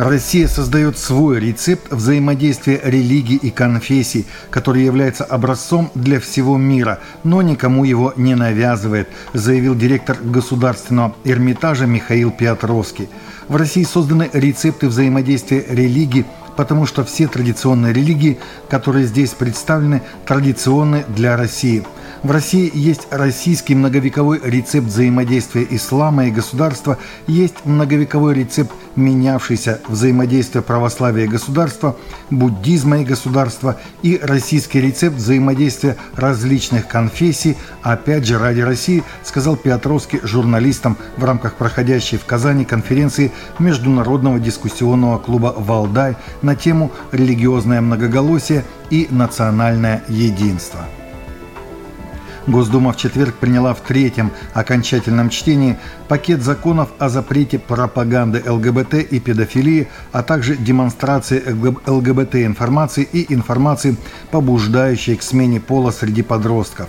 Россия создает свой рецепт взаимодействия религий и конфессий, который является образцом для всего мира, но никому его не навязывает, заявил директор Государственного Эрмитажа Михаил Петровский. В России созданы рецепты взаимодействия религий, потому что все традиционные религии, которые здесь представлены, традиционны для России – в России есть российский многовековой рецепт взаимодействия ислама и государства, есть многовековой рецепт менявшийся взаимодействия православия и государства, буддизма и государства и российский рецепт взаимодействия различных конфессий, опять же ради России, сказал Петровский журналистам в рамках проходящей в Казани конференции Международного дискуссионного клуба «Валдай» на тему «Религиозное многоголосие и национальное единство». Госдума в четверг приняла в третьем окончательном чтении пакет законов о запрете пропаганды ЛГБТ и педофилии, а также демонстрации ЛГБТ-информации и информации, побуждающей к смене пола среди подростков.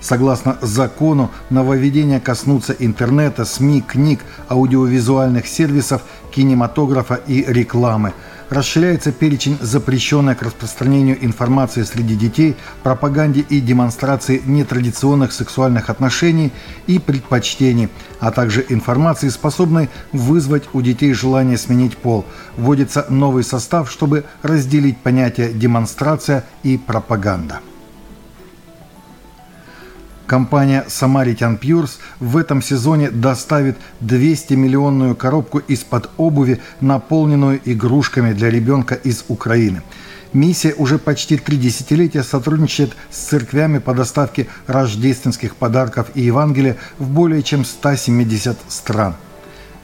Согласно закону, нововведения коснутся интернета, СМИ, книг, аудиовизуальных сервисов, кинематографа и рекламы – Расширяется перечень запрещенной к распространению информации среди детей, пропаганде и демонстрации нетрадиционных сексуальных отношений и предпочтений, а также информации, способной вызвать у детей желание сменить пол. Вводится новый состав, чтобы разделить понятия демонстрация и пропаганда. Компания Samaritan Pures в этом сезоне доставит 200-миллионную коробку из-под обуви, наполненную игрушками для ребенка из Украины. Миссия уже почти три десятилетия сотрудничает с церквями по доставке рождественских подарков и Евангелия в более чем 170 стран.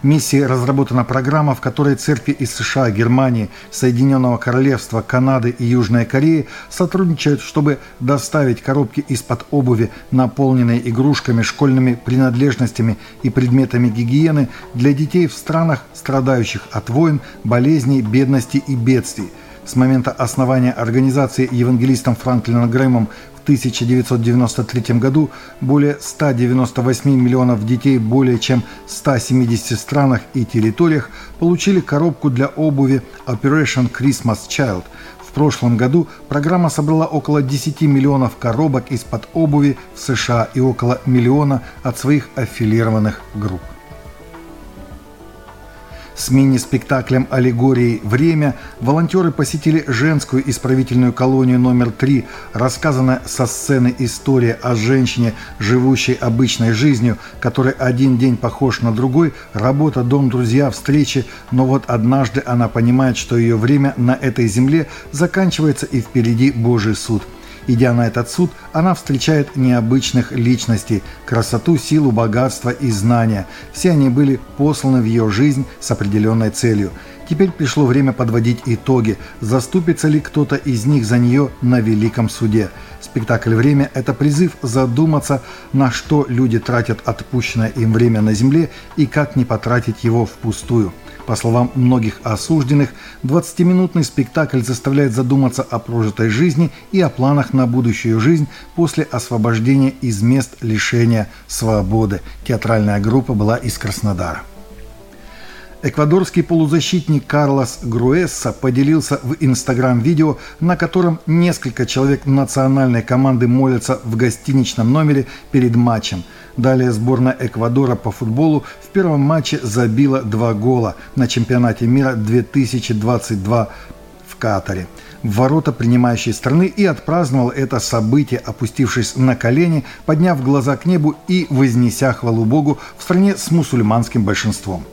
Миссией разработана программа, в которой церкви из США, Германии, Соединенного Королевства, Канады и Южной Кореи сотрудничают, чтобы доставить коробки из-под обуви, наполненные игрушками, школьными принадлежностями и предметами гигиены для детей в странах, страдающих от войн, болезней, бедности и бедствий. С момента основания организации евангелистом Франклином Грэмом в 1993 году более 198 миллионов детей более чем в 170 странах и территориях получили коробку для обуви Operation Christmas Child. В прошлом году программа собрала около 10 миллионов коробок из-под обуви в США и около миллиона от своих аффилированных групп. С мини-спектаклем «Аллегорией время» волонтеры посетили женскую исправительную колонию номер 3, рассказанная со сцены история о женщине, живущей обычной жизнью, которой один день похож на другой, работа, дом, друзья, встречи, но вот однажды она понимает, что ее время на этой земле заканчивается и впереди Божий суд – Идя на этот суд, она встречает необычных личностей, красоту, силу, богатство и знания. Все они были посланы в ее жизнь с определенной целью. Теперь пришло время подводить итоги. Заступится ли кто-то из них за нее на Великом суде? Спектакль «Время» – это призыв задуматься, на что люди тратят отпущенное им время на земле и как не потратить его впустую. По словам многих осужденных, 20-минутный спектакль заставляет задуматься о прожитой жизни и о планах на будущую жизнь после освобождения из мест лишения свободы. Театральная группа была из Краснодара. Эквадорский полузащитник Карлос Груэсса поделился в Инстаграм видео, на котором несколько человек национальной команды молятся в гостиничном номере перед матчем. Далее сборная Эквадора по футболу в первом матче забила два гола на чемпионате мира 2022 в Катаре в ворота принимающей страны и отпраздновал это событие, опустившись на колени, подняв глаза к небу и вознеся хвалу Богу в стране с мусульманским большинством.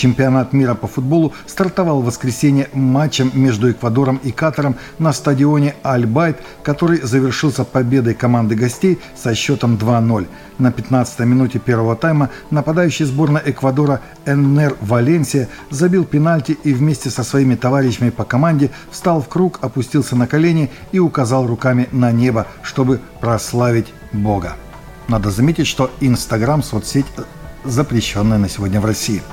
Чемпионат мира по футболу стартовал в воскресенье матчем между Эквадором и Катаром на стадионе Аль-Байт, который завершился победой команды гостей со счетом 2-0. На 15-й минуте первого тайма нападающий сборной Эквадора Эннер Валенсия забил пенальти и вместе со своими товарищами по команде встал в круг, опустился на колени и указал руками на небо, чтобы прославить Бога. Надо заметить, что Инстаграм – соцсеть запрещенная на сегодня в России –